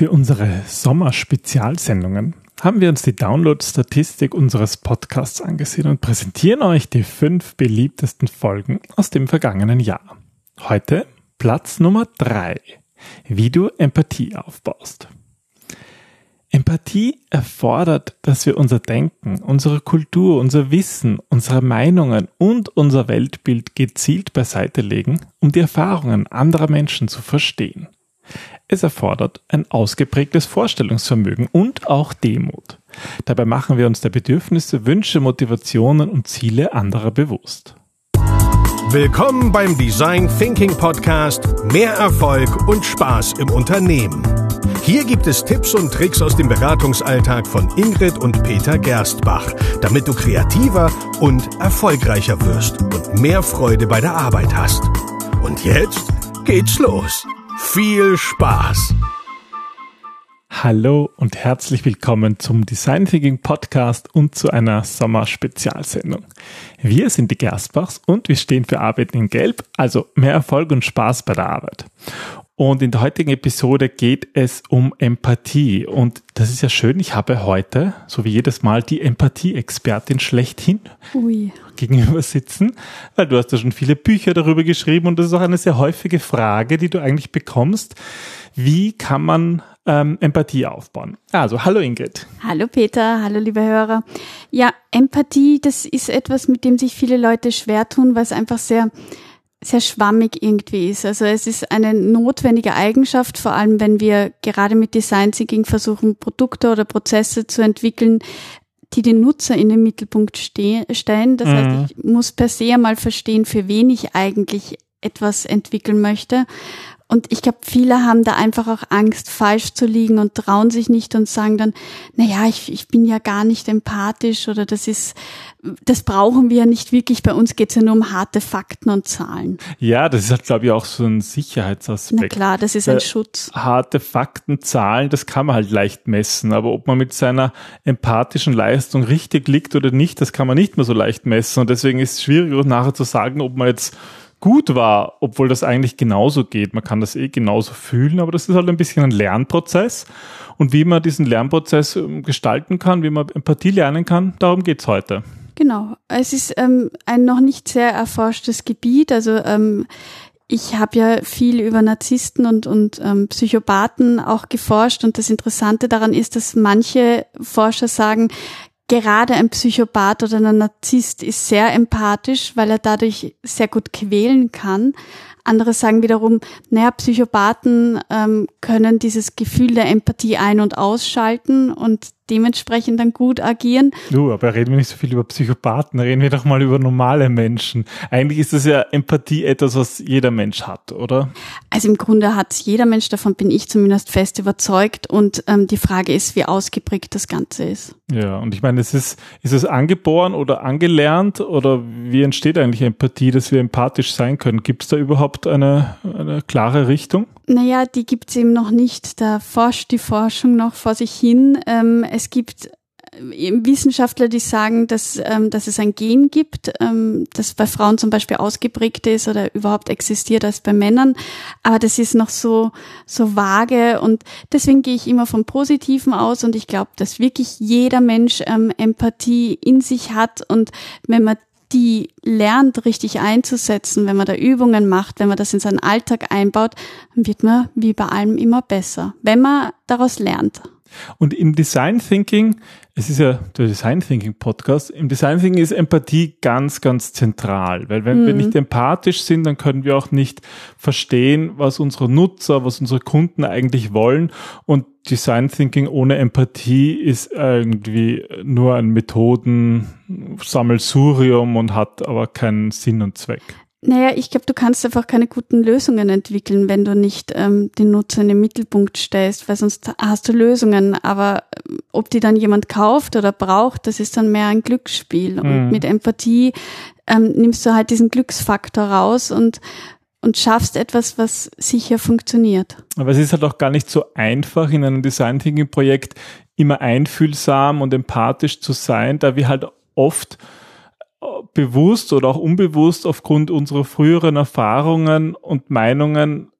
Für unsere Sommerspezialsendungen haben wir uns die Download-Statistik unseres Podcasts angesehen und präsentieren euch die fünf beliebtesten Folgen aus dem vergangenen Jahr. Heute Platz Nummer drei: Wie du Empathie aufbaust. Empathie erfordert, dass wir unser Denken, unsere Kultur, unser Wissen, unsere Meinungen und unser Weltbild gezielt beiseite legen, um die Erfahrungen anderer Menschen zu verstehen. Es erfordert ein ausgeprägtes Vorstellungsvermögen und auch Demut. Dabei machen wir uns der Bedürfnisse, Wünsche, Motivationen und Ziele anderer bewusst. Willkommen beim Design Thinking Podcast Mehr Erfolg und Spaß im Unternehmen. Hier gibt es Tipps und Tricks aus dem Beratungsalltag von Ingrid und Peter Gerstbach, damit du kreativer und erfolgreicher wirst und mehr Freude bei der Arbeit hast. Und jetzt geht's los. Viel Spaß! Hallo und herzlich willkommen zum Design Thinking Podcast und zu einer Sommerspezialsendung. Wir sind die Gerstbachs und wir stehen für Arbeit in Gelb, also mehr Erfolg und Spaß bei der Arbeit. Und in der heutigen Episode geht es um Empathie. Und das ist ja schön, ich habe heute, so wie jedes Mal, die Empathie-Expertin schlechthin Ui. gegenüber sitzen, weil du hast ja schon viele Bücher darüber geschrieben und das ist auch eine sehr häufige Frage, die du eigentlich bekommst. Wie kann man ähm, Empathie aufbauen? Also, hallo Ingrid. Hallo Peter, hallo liebe Hörer. Ja, Empathie, das ist etwas, mit dem sich viele Leute schwer tun, weil es einfach sehr sehr schwammig irgendwie ist. Also es ist eine notwendige Eigenschaft, vor allem wenn wir gerade mit Design Thinking versuchen, Produkte oder Prozesse zu entwickeln, die den Nutzer in den Mittelpunkt stellen. Das mhm. heißt, ich muss per se einmal verstehen, für wen ich eigentlich etwas entwickeln möchte. Und ich glaube, viele haben da einfach auch Angst, falsch zu liegen und trauen sich nicht und sagen dann, na ja, ich, ich bin ja gar nicht empathisch oder das ist, das brauchen wir ja nicht wirklich. Bei uns geht es ja nur um harte Fakten und Zahlen. Ja, das ist halt, glaube ich, auch so ein Sicherheitsaspekt. Na klar, das ist ein äh, Schutz. Harte Fakten, Zahlen, das kann man halt leicht messen. Aber ob man mit seiner empathischen Leistung richtig liegt oder nicht, das kann man nicht mehr so leicht messen. Und deswegen ist es schwierig, nachher zu sagen, ob man jetzt gut war, obwohl das eigentlich genauso geht. Man kann das eh genauso fühlen, aber das ist halt ein bisschen ein Lernprozess. Und wie man diesen Lernprozess ähm, gestalten kann, wie man Empathie lernen kann, darum geht's heute. Genau. Es ist ähm, ein noch nicht sehr erforschtes Gebiet. Also ähm, ich habe ja viel über Narzissten und, und ähm, Psychopathen auch geforscht und das Interessante daran ist, dass manche Forscher sagen, gerade ein Psychopath oder ein Narzisst ist sehr empathisch, weil er dadurch sehr gut quälen kann. Andere sagen wiederum, naja, Psychopathen ähm, können dieses Gefühl der Empathie ein- und ausschalten und dementsprechend dann gut agieren. Du, aber reden wir nicht so viel über Psychopathen, reden wir doch mal über normale Menschen. Eigentlich ist das ja Empathie etwas, was jeder Mensch hat, oder? Also im Grunde hat jeder Mensch, davon bin ich zumindest fest überzeugt. Und ähm, die Frage ist, wie ausgeprägt das Ganze ist. Ja, und ich meine, ist es, ist es angeboren oder angelernt oder wie entsteht eigentlich Empathie, dass wir empathisch sein können? Gibt es da überhaupt eine, eine klare Richtung? Naja, die gibt es eben noch nicht. Da forscht die Forschung noch vor sich hin. Ähm, es gibt äh, Wissenschaftler, die sagen, dass, ähm, dass es ein Gen gibt, ähm, das bei Frauen zum Beispiel ausgeprägt ist oder überhaupt existiert als bei Männern. Aber das ist noch so, so vage und deswegen gehe ich immer vom Positiven aus und ich glaube, dass wirklich jeder Mensch ähm, Empathie in sich hat und wenn man die lernt, richtig einzusetzen, wenn man da Übungen macht, wenn man das in seinen Alltag einbaut, dann wird man wie bei allem immer besser, wenn man daraus lernt. Und im Design Thinking, es ist ja der Design Thinking Podcast, im Design Thinking ist Empathie ganz, ganz zentral, weil wenn mhm. wir nicht empathisch sind, dann können wir auch nicht verstehen, was unsere Nutzer, was unsere Kunden eigentlich wollen. Und Design Thinking ohne Empathie ist irgendwie nur ein Methoden-Sammelsurium und hat aber keinen Sinn und Zweck. Naja, ich glaube, du kannst einfach keine guten Lösungen entwickeln, wenn du nicht ähm, den Nutzer in den Mittelpunkt stellst, weil sonst hast du Lösungen. Aber ähm, ob die dann jemand kauft oder braucht, das ist dann mehr ein Glücksspiel. Mhm. Und mit Empathie ähm, nimmst du halt diesen Glücksfaktor raus und und schaffst etwas, was sicher funktioniert. Aber es ist halt auch gar nicht so einfach in einem Design Thinking Projekt immer einfühlsam und empathisch zu sein, da wir halt oft bewusst oder auch unbewusst aufgrund unserer früheren Erfahrungen und Meinungen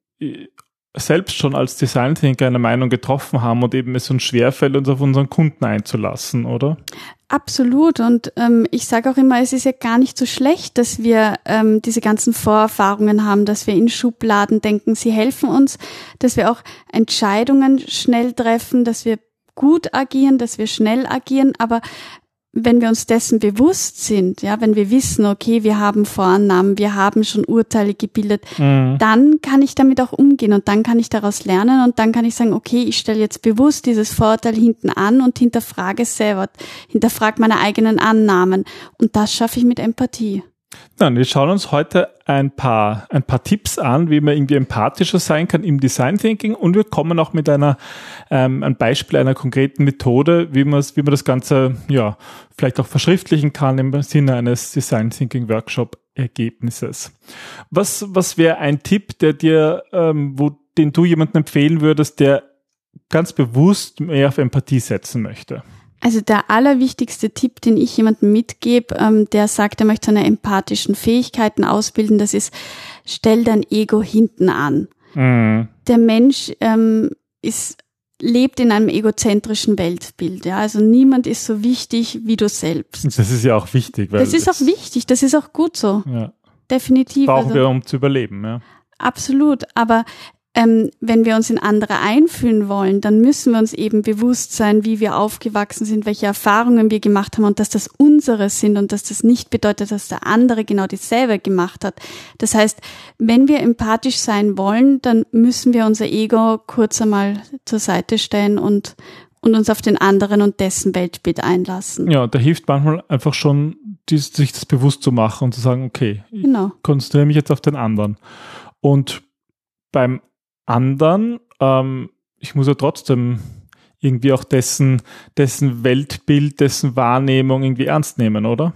selbst schon als Design Thinker eine Meinung getroffen haben und eben es uns schwerfällt, uns auf unseren Kunden einzulassen, oder? Absolut. Und ähm, ich sage auch immer, es ist ja gar nicht so schlecht, dass wir ähm, diese ganzen Vorerfahrungen haben, dass wir in Schubladen denken, sie helfen uns, dass wir auch Entscheidungen schnell treffen, dass wir gut agieren, dass wir schnell agieren, aber wenn wir uns dessen bewusst sind, ja, wenn wir wissen, okay, wir haben Vorannahmen, wir haben schon Urteile gebildet, mhm. dann kann ich damit auch umgehen und dann kann ich daraus lernen und dann kann ich sagen, okay, ich stelle jetzt bewusst dieses Vorurteil hinten an und hinterfrage selber, hinterfrage meine eigenen Annahmen und das schaffe ich mit Empathie. Dann, wir schauen uns heute ein paar, ein paar Tipps an, wie man irgendwie empathischer sein kann im Design Thinking und wir kommen auch mit einer, ähm, ein Beispiel einer konkreten Methode, wie man wie man das Ganze, ja, vielleicht auch verschriftlichen kann im Sinne eines Design Thinking Workshop Ergebnisses. Was, was wäre ein Tipp, der dir, ähm, wo, den du jemandem empfehlen würdest, der ganz bewusst mehr auf Empathie setzen möchte? Also der allerwichtigste Tipp, den ich jemandem mitgebe, ähm, der sagt, er möchte seine empathischen Fähigkeiten ausbilden, das ist, stell dein Ego hinten an. Mhm. Der Mensch ähm, ist lebt in einem egozentrischen Weltbild. Ja, also niemand ist so wichtig wie du selbst. Das ist ja auch wichtig. Weil das ist auch wichtig. Das ist auch gut so. Ja. Definitiv. Brauchen also, wir, um zu überleben. Ja. Absolut. Aber ähm, wenn wir uns in andere einfühlen wollen, dann müssen wir uns eben bewusst sein, wie wir aufgewachsen sind, welche Erfahrungen wir gemacht haben und dass das unsere sind und dass das nicht bedeutet, dass der andere genau dieselbe gemacht hat. Das heißt, wenn wir empathisch sein wollen, dann müssen wir unser Ego kurz einmal zur Seite stellen und, und uns auf den anderen und dessen Weltbild einlassen. Ja, da hilft manchmal einfach schon, dies, sich das bewusst zu machen und zu sagen, okay, genau. ich konzentriere mich jetzt auf den anderen. Und beim anderen. Ähm, ich muss ja trotzdem irgendwie auch dessen, dessen Weltbild, dessen Wahrnehmung irgendwie ernst nehmen, oder?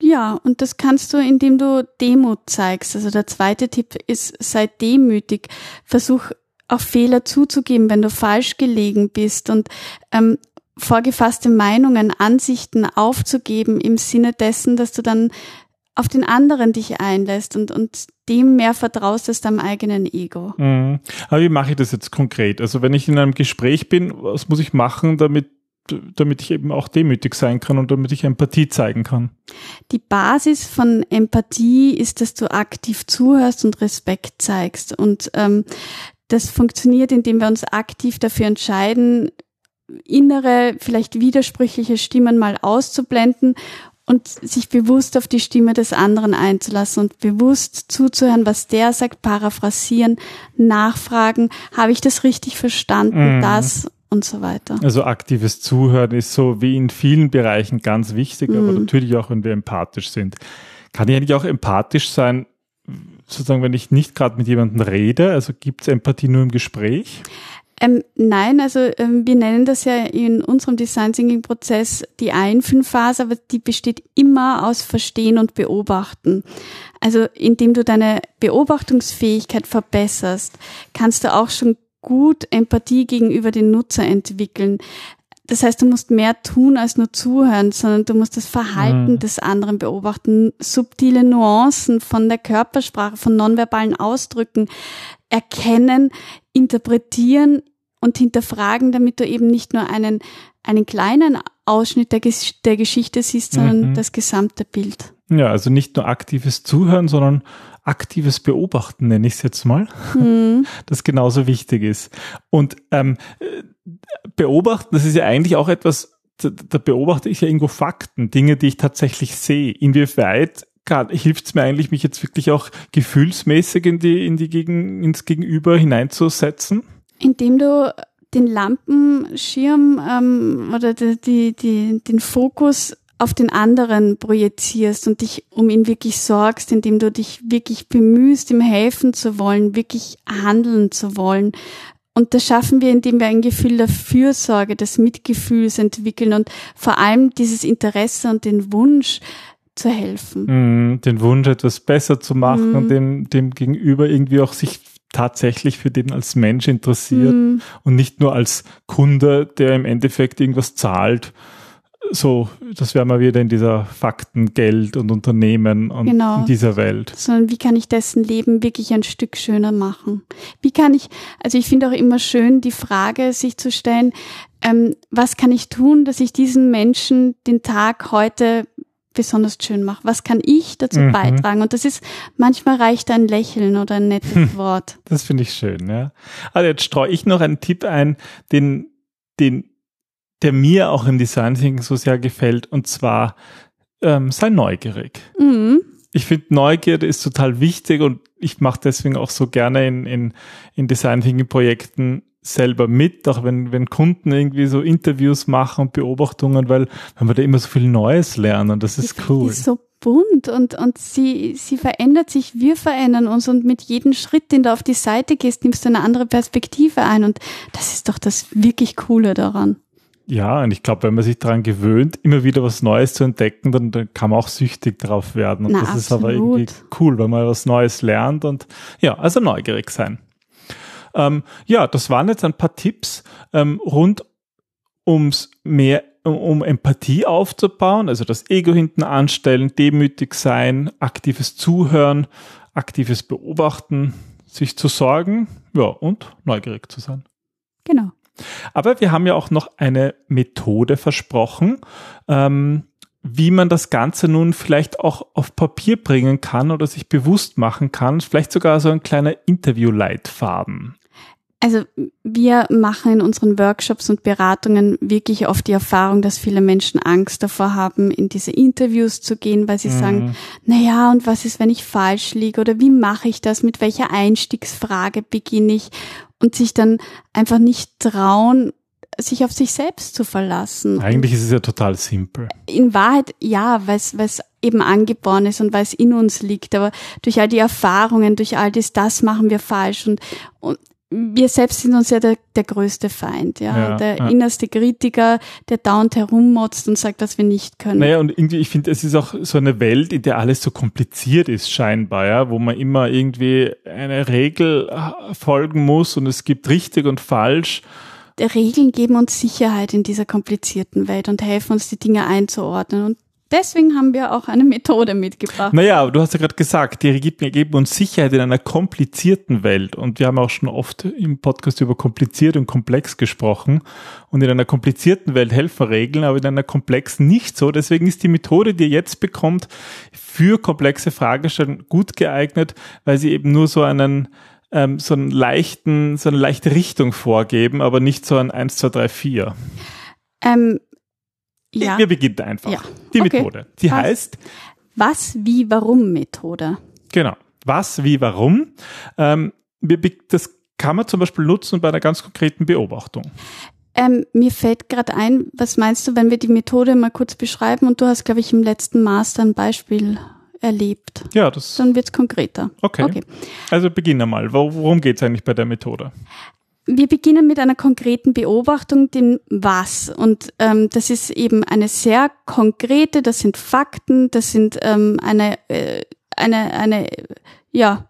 Ja, und das kannst du, indem du Demut zeigst. Also der zweite Tipp ist, sei demütig. Versuch auch Fehler zuzugeben, wenn du falsch gelegen bist und ähm, vorgefasste Meinungen, Ansichten aufzugeben im Sinne dessen, dass du dann auf den anderen dich einlässt und, und dem mehr vertraust als deinem eigenen Ego. Mhm. Aber wie mache ich das jetzt konkret? Also wenn ich in einem Gespräch bin, was muss ich machen, damit damit ich eben auch demütig sein kann und damit ich Empathie zeigen kann. Die Basis von Empathie ist, dass du aktiv zuhörst und Respekt zeigst. Und ähm, das funktioniert, indem wir uns aktiv dafür entscheiden, innere, vielleicht widersprüchliche Stimmen mal auszublenden und sich bewusst auf die Stimme des anderen einzulassen und bewusst zuzuhören, was der sagt, paraphrasieren, nachfragen, habe ich das richtig verstanden, mm. das und so weiter. Also aktives Zuhören ist so wie in vielen Bereichen ganz wichtig, mm. aber mhm. natürlich auch, wenn wir empathisch sind. Kann ich eigentlich auch empathisch sein, sozusagen, wenn ich nicht gerade mit jemandem rede? Also gibt es Empathie nur im Gespräch? Ähm, nein, also ähm, wir nennen das ja in unserem Design Thinking Prozess die Einfühlphase, aber die besteht immer aus Verstehen und Beobachten. Also indem du deine Beobachtungsfähigkeit verbesserst, kannst du auch schon gut Empathie gegenüber den Nutzer entwickeln. Das heißt, du musst mehr tun als nur zuhören, sondern du musst das Verhalten mhm. des anderen beobachten, subtile Nuancen von der Körpersprache, von nonverbalen Ausdrücken erkennen, interpretieren und hinterfragen, damit du eben nicht nur einen, einen kleinen Ausschnitt der, Ges der Geschichte siehst, sondern mhm. das gesamte Bild. Ja, also nicht nur aktives Zuhören, sondern aktives Beobachten, nenne ich es jetzt mal, mhm. das genauso wichtig ist. Und ähm, beobachten, das ist ja eigentlich auch etwas, da, da beobachte ich ja irgendwo Fakten, Dinge, die ich tatsächlich sehe. Inwieweit hilft es mir eigentlich, mich jetzt wirklich auch gefühlsmäßig in die, in die Gegen, ins Gegenüber hineinzusetzen? Indem du den Lampenschirm ähm, oder die, die, die, den Fokus auf den anderen projizierst und dich um ihn wirklich sorgst, indem du dich wirklich bemühst, ihm helfen zu wollen, wirklich handeln zu wollen. Und das schaffen wir, indem wir ein Gefühl der Fürsorge, des Mitgefühls entwickeln und vor allem dieses Interesse und den Wunsch, zu helfen. Mm, den Wunsch, etwas besser zu machen mm. und dem, dem Gegenüber irgendwie auch sich tatsächlich für den als Mensch interessiert mm. und nicht nur als Kunde, der im Endeffekt irgendwas zahlt, so, das wäre mal wieder in dieser Fakten, Geld und Unternehmen und Genau. in dieser Welt. sondern wie kann ich dessen Leben wirklich ein Stück schöner machen? Wie kann ich, also ich finde auch immer schön, die Frage sich zu stellen, ähm, was kann ich tun, dass ich diesen Menschen den Tag heute besonders schön mache? Was kann ich dazu Mhm. beitragen? Und das ist, manchmal reicht ein Lächeln oder ein nettes Wort. Das finde ich schön, ja. Also jetzt streue ich noch einen Tipp ein, den, den, der mir auch im Design Thinking so sehr gefällt, und zwar ähm, sei neugierig. Mhm. Ich finde, Neugierde ist total wichtig und ich mache deswegen auch so gerne in, in, in Design Thinking Projekten selber mit, auch wenn, wenn Kunden irgendwie so Interviews machen und Beobachtungen, weil, weil wir da immer so viel Neues lernen und das ist Die cool. ist so bunt und, und sie, sie verändert sich, wir verändern uns und mit jedem Schritt, den du auf die Seite gehst, nimmst du eine andere Perspektive ein und das ist doch das wirklich Coole daran. Ja, und ich glaube, wenn man sich daran gewöhnt, immer wieder was Neues zu entdecken, dann, dann kann man auch süchtig drauf werden. Und Na, das ist aber absolut. irgendwie cool, wenn man was Neues lernt und ja, also neugierig sein. Ähm, ja, das waren jetzt ein paar Tipps ähm, rund ums mehr um, Empathie aufzubauen, also das Ego hinten anstellen, demütig sein, aktives Zuhören, aktives Beobachten, sich zu sorgen, ja, und neugierig zu sein. Genau. Aber wir haben ja auch noch eine Methode versprochen, ähm, wie man das Ganze nun vielleicht auch auf Papier bringen kann oder sich bewusst machen kann. Vielleicht sogar so ein kleiner Interview-Leitfaden. Also wir machen in unseren Workshops und Beratungen wirklich oft die Erfahrung, dass viele Menschen Angst davor haben, in diese Interviews zu gehen, weil sie sagen, na ja, und was ist, wenn ich falsch liege? Oder wie mache ich das, mit welcher Einstiegsfrage beginne ich? Und sich dann einfach nicht trauen, sich auf sich selbst zu verlassen. Eigentlich ist es ja total simpel. In Wahrheit ja, weil es eben angeboren ist und weil es in uns liegt, aber durch all die Erfahrungen, durch all das, das machen wir falsch. Und, und wir selbst sind uns ja der, der größte Feind, ja, Ja, der ja. innerste Kritiker, der dauernd herummotzt und sagt, dass wir nicht können. Naja, und irgendwie, ich finde, es ist auch so eine Welt, in der alles so kompliziert ist, scheinbar, ja, wo man immer irgendwie eine Regel äh, folgen muss und es gibt richtig und falsch. Die Regeln geben uns Sicherheit in dieser komplizierten Welt und helfen uns, die Dinge einzuordnen. Und deswegen haben wir auch eine Methode mitgebracht. Naja, du hast ja gerade gesagt, die geben, geben uns Sicherheit in einer komplizierten Welt. Und wir haben auch schon oft im Podcast über kompliziert und komplex gesprochen. Und in einer komplizierten Welt helfen Regeln, aber in einer komplexen nicht so. Deswegen ist die Methode, die ihr jetzt bekommt, für komplexe Fragestellungen gut geeignet, weil sie eben nur so einen ähm, so einen leichten, so eine leichte Richtung vorgeben, aber nicht so ein 1, 2, 3, 4. Ähm, ja. Wir beginnen einfach. Ja. Die Okay. Methode. Die Passt. heißt, Was, wie, warum Methode. Genau. Was, wie, warum? Ähm, wir das kann man zum Beispiel nutzen bei einer ganz konkreten Beobachtung. Ähm, mir fällt gerade ein, was meinst du, wenn wir die Methode mal kurz beschreiben und du hast, glaube ich, im letzten Master ein Beispiel erlebt. Ja, das. Dann wird's konkreter. Okay. okay. Also beginnen mal. Wo- Worum geht es eigentlich bei der Methode? Wir beginnen mit einer konkreten Beobachtung, dem Was. Und ähm, das ist eben eine sehr konkrete, das sind Fakten, das sind ähm, eine, äh, eine, eine, ja,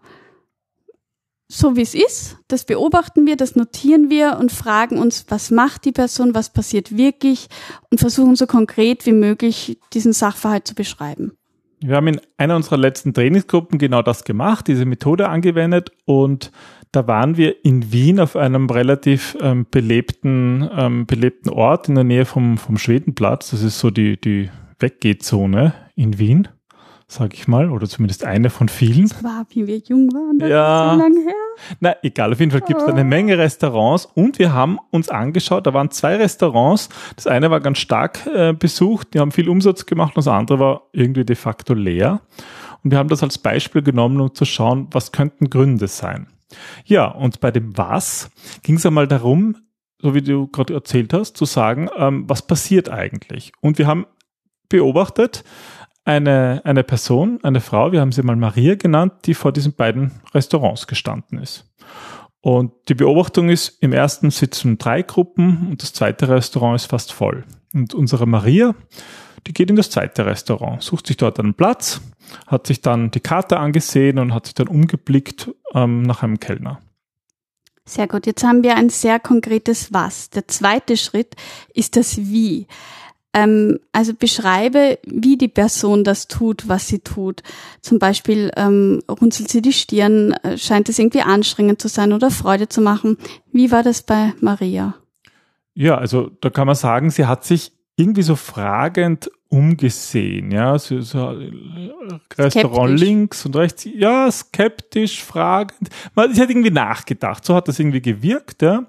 so wie es ist, das beobachten wir, das notieren wir und fragen uns, was macht die Person, was passiert wirklich und versuchen so konkret wie möglich diesen Sachverhalt zu beschreiben. Wir haben in einer unserer letzten Trainingsgruppen genau das gemacht, diese Methode angewendet und da waren wir in Wien auf einem relativ ähm, belebten, ähm, belebten Ort in der Nähe vom, vom Schwedenplatz. Das ist so die, die Weggehzone in Wien, sage ich mal, oder zumindest eine von vielen. War, wie wir jung waren, das Ja. ist so lange her. Na, egal, auf jeden Fall gibt es eine Menge Restaurants und wir haben uns angeschaut, da waren zwei Restaurants. Das eine war ganz stark äh, besucht, die haben viel Umsatz gemacht, und das andere war irgendwie de facto leer. Und wir haben das als Beispiel genommen, um zu schauen, was könnten Gründe sein. Ja, und bei dem Was ging es einmal darum, so wie du gerade erzählt hast, zu sagen, ähm, was passiert eigentlich? Und wir haben beobachtet, eine, eine Person, eine Frau, wir haben sie mal Maria genannt, die vor diesen beiden Restaurants gestanden ist. Und die Beobachtung ist, im ersten sitzen drei Gruppen und das zweite Restaurant ist fast voll. Und unsere Maria, die geht in das zweite Restaurant, sucht sich dort einen Platz, hat sich dann die Karte angesehen und hat sich dann umgeblickt ähm, nach einem Kellner. Sehr gut. Jetzt haben wir ein sehr konkretes Was. Der zweite Schritt ist das Wie. Ähm, also beschreibe, wie die Person das tut, was sie tut. Zum Beispiel ähm, runzelt sie die Stirn, äh, scheint es irgendwie anstrengend zu sein oder Freude zu machen. Wie war das bei Maria? Ja, also da kann man sagen, sie hat sich irgendwie so fragend umgesehen, ja, so, so Restaurant links und rechts, ja, skeptisch, fragend. Man hat irgendwie nachgedacht, so hat das irgendwie gewirkt, ja.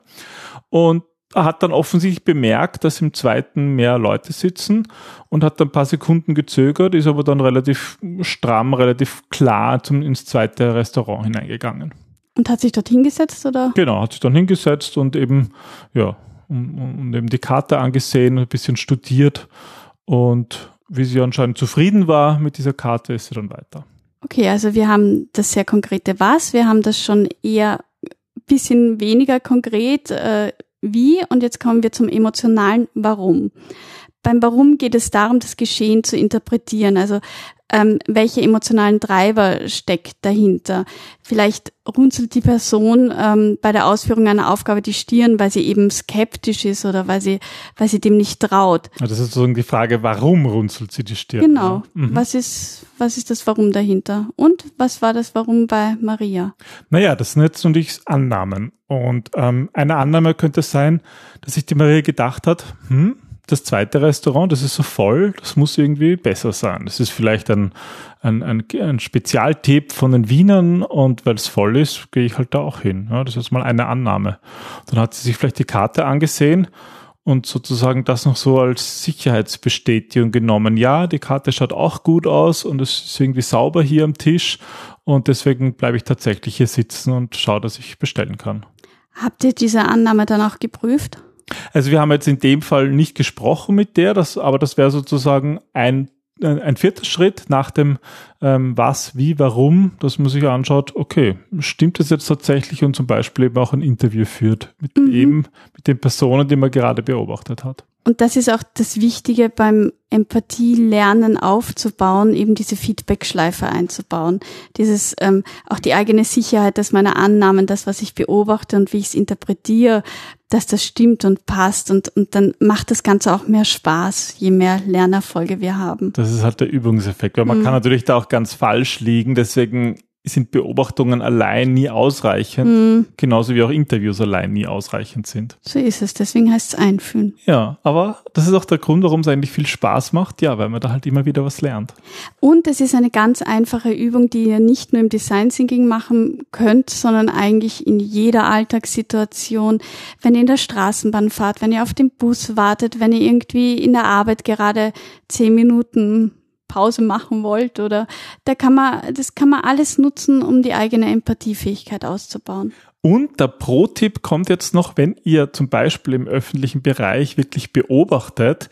Und hat dann offensichtlich bemerkt, dass im zweiten mehr Leute sitzen und hat dann ein paar Sekunden gezögert, ist aber dann relativ stramm, relativ klar zum, ins zweite Restaurant hineingegangen. Und hat sich dort hingesetzt, oder? Genau, hat sich dann hingesetzt und eben, ja, und, und eben die Karte angesehen, ein bisschen studiert und wie sie anscheinend zufrieden war mit dieser Karte, ist sie dann weiter. Okay, also wir haben das sehr konkrete Was, wir haben das schon eher ein bisschen weniger konkret äh, Wie und jetzt kommen wir zum emotionalen Warum. Beim Warum geht es darum, das Geschehen zu interpretieren. Also ähm, welche emotionalen Treiber steckt dahinter. Vielleicht runzelt die Person ähm, bei der Ausführung einer Aufgabe die Stirn, weil sie eben skeptisch ist oder weil sie, weil sie dem nicht traut. Also das ist sozusagen die Frage, warum runzelt sie die Stirn? Genau. Mhm. Was ist, was ist das Warum dahinter? Und was war das Warum bei Maria? Naja, das sind jetzt natürlich Annahmen. Und ähm, eine Annahme könnte sein, dass sich die Maria gedacht hat, hm, das zweite Restaurant, das ist so voll, das muss irgendwie besser sein. Das ist vielleicht ein, ein, ein, ein Spezialtipp von den Wienern und weil es voll ist, gehe ich halt da auch hin. Ja, das ist mal eine Annahme. Dann hat sie sich vielleicht die Karte angesehen und sozusagen das noch so als Sicherheitsbestätigung genommen. Ja, die Karte schaut auch gut aus und es ist irgendwie sauber hier am Tisch und deswegen bleibe ich tatsächlich hier sitzen und schaue, dass ich bestellen kann. Habt ihr diese Annahme dann auch geprüft? Also wir haben jetzt in dem Fall nicht gesprochen mit der, das, aber das wäre sozusagen ein, ein vierter Schritt nach dem ähm, was, wie, warum, dass man sich anschaut, okay, stimmt das jetzt tatsächlich und zum Beispiel eben auch ein Interview führt mit mhm. eben, mit den Personen, die man gerade beobachtet hat. Und das ist auch das Wichtige beim Empathie-Lernen aufzubauen, eben diese Feedback-Schleife einzubauen. Dieses, ähm, auch die eigene Sicherheit, dass meine Annahmen, das, was ich beobachte und wie ich es interpretiere, dass das stimmt und passt und, und dann macht das Ganze auch mehr Spaß, je mehr Lernerfolge wir haben. Das ist halt der Übungseffekt, weil man mhm. kann natürlich da auch ganz falsch liegen, deswegen sind Beobachtungen allein nie ausreichend, mhm. genauso wie auch Interviews allein nie ausreichend sind. So ist es, deswegen heißt es einfühlen. Ja, aber das ist auch der Grund, warum es eigentlich viel Spaß macht, ja, weil man da halt immer wieder was lernt. Und es ist eine ganz einfache Übung, die ihr nicht nur im Design Thinking machen könnt, sondern eigentlich in jeder Alltagssituation, wenn ihr in der Straßenbahn fahrt, wenn ihr auf den Bus wartet, wenn ihr irgendwie in der Arbeit gerade zehn Minuten Pause machen wollt oder da kann man, das kann man alles nutzen, um die eigene Empathiefähigkeit auszubauen. Und der Pro-Tipp kommt jetzt noch, wenn ihr zum Beispiel im öffentlichen Bereich wirklich beobachtet,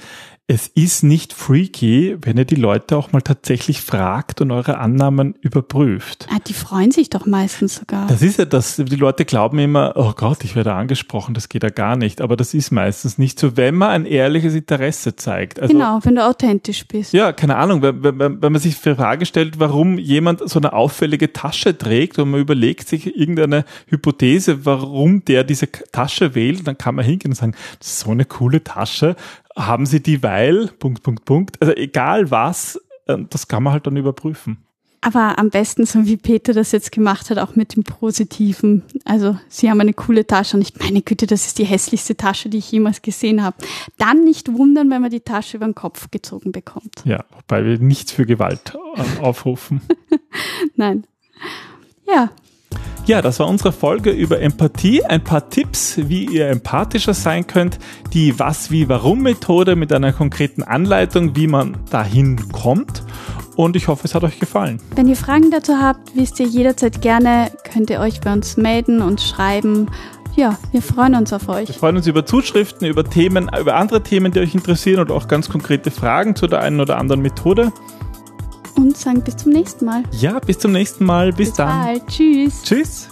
es ist nicht freaky, wenn ihr die Leute auch mal tatsächlich fragt und eure Annahmen überprüft. Ah, die freuen sich doch meistens sogar. Das ist ja das, die Leute glauben immer, oh Gott, ich werde angesprochen, das geht ja gar nicht. Aber das ist meistens nicht so, wenn man ein ehrliches Interesse zeigt. Also, genau, wenn du authentisch bist. Ja, keine Ahnung, wenn, wenn, wenn man sich die Frage stellt, warum jemand so eine auffällige Tasche trägt und man überlegt sich irgendeine Hypothese, warum der diese Tasche wählt, dann kann man hingehen und sagen, das ist so eine coole Tasche haben sie die, weil, Punkt, Punkt, Punkt. Also egal was, äh, das kann man halt dann überprüfen. Aber am besten, so wie Peter das jetzt gemacht hat, auch mit dem Positiven. Also, sie haben eine coole Tasche und ich meine Güte, das ist die hässlichste Tasche, die ich jemals gesehen habe. Dann nicht wundern, wenn man die Tasche über den Kopf gezogen bekommt. Ja, wobei wir nichts für Gewalt äh, aufrufen. Nein. Ja, ja, das war unsere Folge über Empathie. Ein paar Tipps, wie ihr empathischer sein könnt. Die Was, Wie, Warum Methode mit einer konkreten Anleitung, wie man dahin kommt. Und ich hoffe, es hat euch gefallen. Wenn ihr Fragen dazu habt, wisst ihr jederzeit gerne, könnt ihr euch bei uns melden und schreiben. Ja, wir freuen uns auf euch. Wir freuen uns über Zuschriften, über Themen, über andere Themen, die euch interessieren und auch ganz konkrete Fragen zu der einen oder anderen Methode und sagen bis zum nächsten Mal. Ja, bis zum nächsten Mal. Bis, bis dann. Bald. Tschüss. Tschüss.